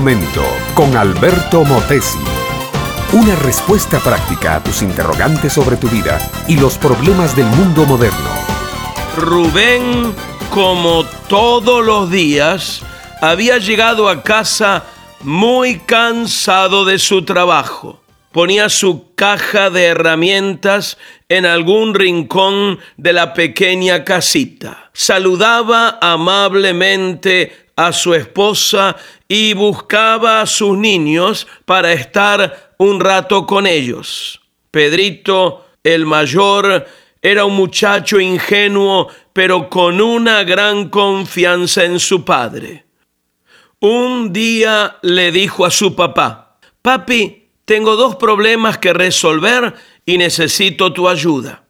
momento con Alberto Motesi. Una respuesta práctica a tus interrogantes sobre tu vida y los problemas del mundo moderno. Rubén, como todos los días, había llegado a casa muy cansado de su trabajo. Ponía su caja de herramientas en algún rincón de la pequeña casita. Saludaba amablemente a su esposa y buscaba a sus niños para estar un rato con ellos. Pedrito, el mayor, era un muchacho ingenuo, pero con una gran confianza en su padre. Un día le dijo a su papá, Papi, tengo dos problemas que resolver y necesito tu ayuda.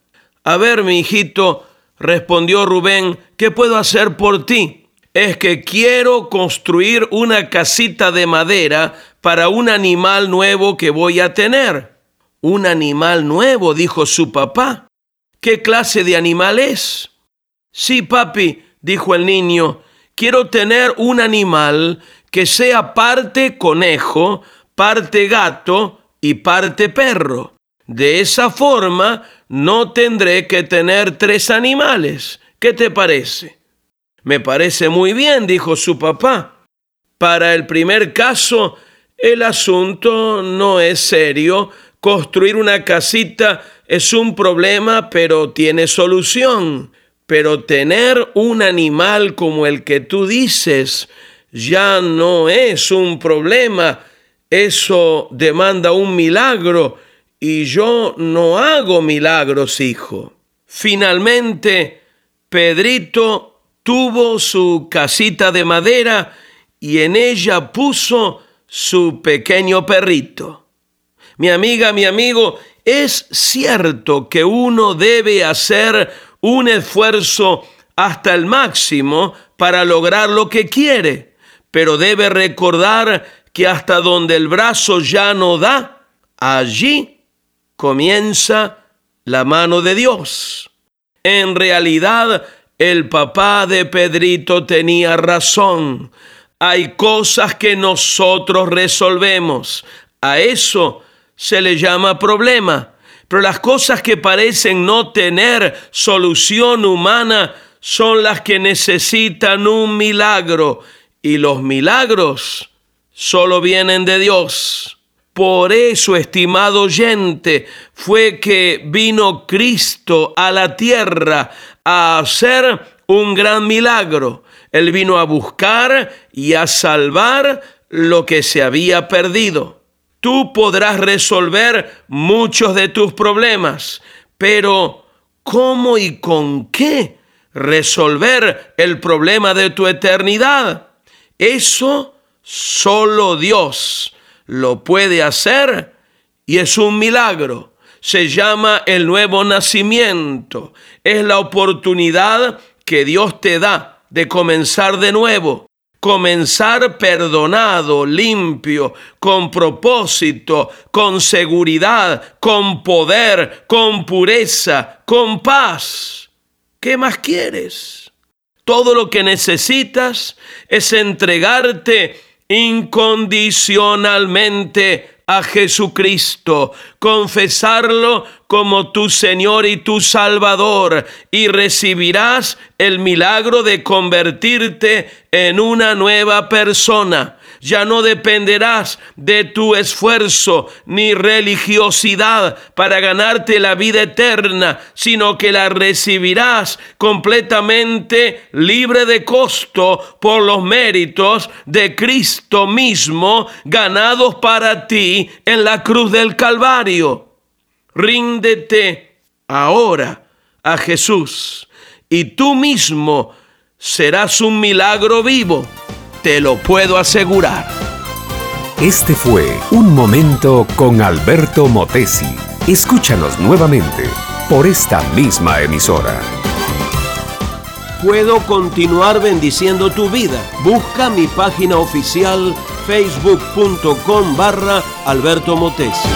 A ver, mi hijito, respondió Rubén, ¿qué puedo hacer por ti? Es que quiero construir una casita de madera para un animal nuevo que voy a tener. Un animal nuevo, dijo su papá. ¿Qué clase de animal es? Sí, papi, dijo el niño, quiero tener un animal que sea parte conejo, parte gato y parte perro. De esa forma no tendré que tener tres animales. ¿Qué te parece? Me parece muy bien, dijo su papá. Para el primer caso, el asunto no es serio. Construir una casita es un problema, pero tiene solución. Pero tener un animal como el que tú dices ya no es un problema eso demanda un milagro y yo no hago milagros, hijo. Finalmente, Pedrito tuvo su casita de madera y en ella puso su pequeño perrito. Mi amiga, mi amigo, es cierto que uno debe hacer un esfuerzo hasta el máximo para lograr lo que quiere, pero debe recordar que hasta donde el brazo ya no da, allí comienza la mano de Dios. En realidad, el papá de Pedrito tenía razón. Hay cosas que nosotros resolvemos. A eso se le llama problema. Pero las cosas que parecen no tener solución humana son las que necesitan un milagro. Y los milagros solo vienen de Dios. Por eso, estimado oyente, fue que vino Cristo a la tierra a hacer un gran milagro. Él vino a buscar y a salvar lo que se había perdido. Tú podrás resolver muchos de tus problemas, pero ¿cómo y con qué resolver el problema de tu eternidad? Eso Solo Dios lo puede hacer y es un milagro. Se llama el nuevo nacimiento. Es la oportunidad que Dios te da de comenzar de nuevo. Comenzar perdonado, limpio, con propósito, con seguridad, con poder, con pureza, con paz. ¿Qué más quieres? Todo lo que necesitas es entregarte incondicionalmente a Jesucristo, confesarlo como tu Señor y tu Salvador y recibirás el milagro de convertirte en una nueva persona ya no dependerás de tu esfuerzo ni religiosidad para ganarte la vida eterna, sino que la recibirás completamente libre de costo por los méritos de Cristo mismo ganados para ti en la cruz del Calvario. Ríndete ahora a Jesús y tú mismo serás un milagro vivo te lo puedo asegurar. Este fue Un Momento con Alberto Motesi. Escúchanos nuevamente por esta misma emisora. Puedo continuar bendiciendo tu vida. Busca mi página oficial facebook.com barra Alberto Motesi.